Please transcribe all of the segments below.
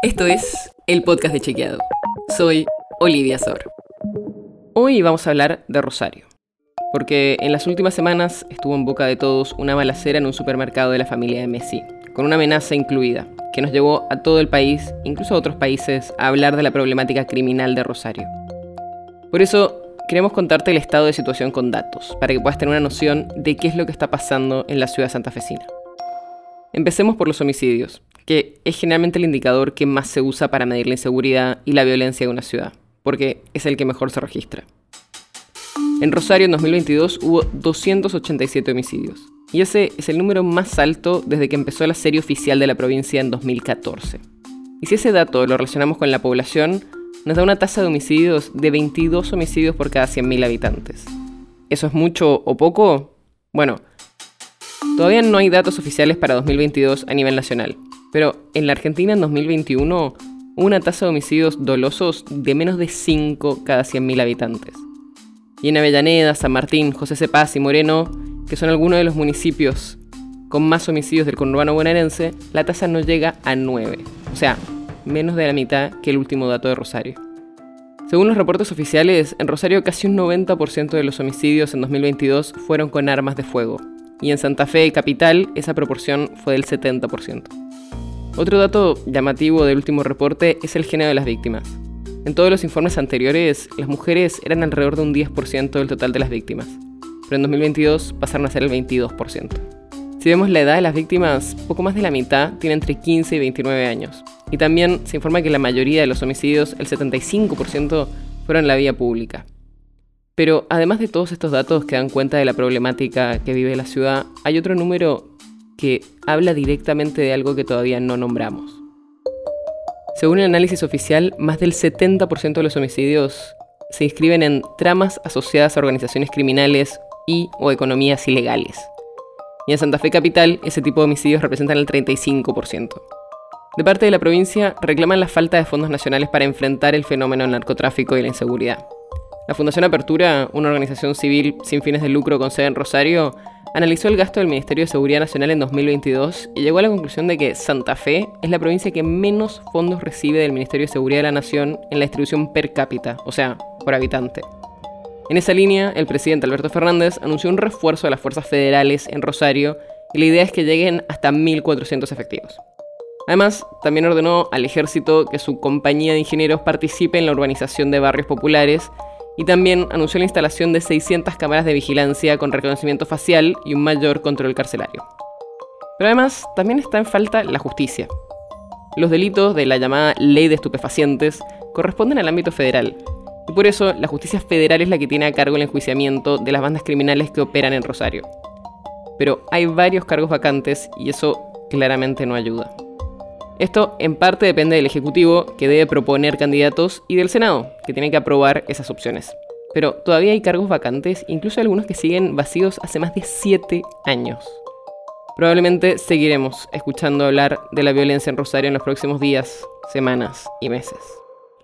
Esto es el podcast de Chequeado. Soy Olivia Sor. Hoy vamos a hablar de Rosario, porque en las últimas semanas estuvo en boca de todos una balacera en un supermercado de la familia de Messi, con una amenaza incluida, que nos llevó a todo el país, incluso a otros países, a hablar de la problemática criminal de Rosario. Por eso queremos contarte el estado de situación con datos, para que puedas tener una noción de qué es lo que está pasando en la ciudad santafesina. Empecemos por los homicidios, que es generalmente el indicador que más se usa para medir la inseguridad y la violencia de una ciudad, porque es el que mejor se registra. En Rosario en 2022 hubo 287 homicidios, y ese es el número más alto desde que empezó la serie oficial de la provincia en 2014. Y si ese dato lo relacionamos con la población, nos da una tasa de homicidios de 22 homicidios por cada 100.000 habitantes. ¿Eso es mucho o poco? Bueno, todavía no hay datos oficiales para 2022 a nivel nacional, pero en la Argentina en 2021 hubo una tasa de homicidios dolosos de menos de 5 cada 100.000 habitantes. Y en Avellaneda, San Martín, José Cepaz y Moreno, que son algunos de los municipios con más homicidios del conurbano bonaerense, la tasa no llega a 9, o sea, menos de la mitad que el último dato de Rosario. Según los reportes oficiales, en Rosario casi un 90% de los homicidios en 2022 fueron con armas de fuego, y en Santa Fe Capital esa proporción fue del 70%. Otro dato llamativo del último reporte es el género de las víctimas. En todos los informes anteriores, las mujeres eran alrededor de un 10% del total de las víctimas, pero en 2022 pasaron a ser el 22%. Si vemos la edad de las víctimas, poco más de la mitad tiene entre 15 y 29 años. Y también se informa que la mayoría de los homicidios, el 75%, fueron en la vía pública. Pero además de todos estos datos que dan cuenta de la problemática que vive la ciudad, hay otro número que habla directamente de algo que todavía no nombramos. Según el análisis oficial, más del 70% de los homicidios se inscriben en tramas asociadas a organizaciones criminales y o economías ilegales. Y en Santa Fe Capital, ese tipo de homicidios representan el 35%. De parte de la provincia, reclaman la falta de fondos nacionales para enfrentar el fenómeno del narcotráfico y la inseguridad. La Fundación Apertura, una organización civil sin fines de lucro con sede en Rosario, analizó el gasto del Ministerio de Seguridad Nacional en 2022 y llegó a la conclusión de que Santa Fe es la provincia que menos fondos recibe del Ministerio de Seguridad de la Nación en la distribución per cápita, o sea, por habitante. En esa línea, el presidente Alberto Fernández anunció un refuerzo de las fuerzas federales en Rosario y la idea es que lleguen hasta 1.400 efectivos. Además, también ordenó al ejército que su compañía de ingenieros participe en la urbanización de barrios populares y también anunció la instalación de 600 cámaras de vigilancia con reconocimiento facial y un mayor control carcelario. Pero además, también está en falta la justicia. Los delitos de la llamada ley de estupefacientes corresponden al ámbito federal, y por eso la justicia federal es la que tiene a cargo el enjuiciamiento de las bandas criminales que operan en Rosario. Pero hay varios cargos vacantes y eso claramente no ayuda. Esto en parte depende del Ejecutivo, que debe proponer candidatos, y del Senado, que tiene que aprobar esas opciones. Pero todavía hay cargos vacantes, incluso algunos que siguen vacíos hace más de 7 años. Probablemente seguiremos escuchando hablar de la violencia en Rosario en los próximos días, semanas y meses.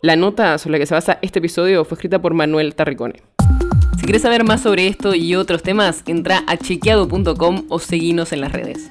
La nota sobre la que se basa este episodio fue escrita por Manuel Tarricone. Si quieres saber más sobre esto y otros temas, entra a chequeado.com o seguinos en las redes.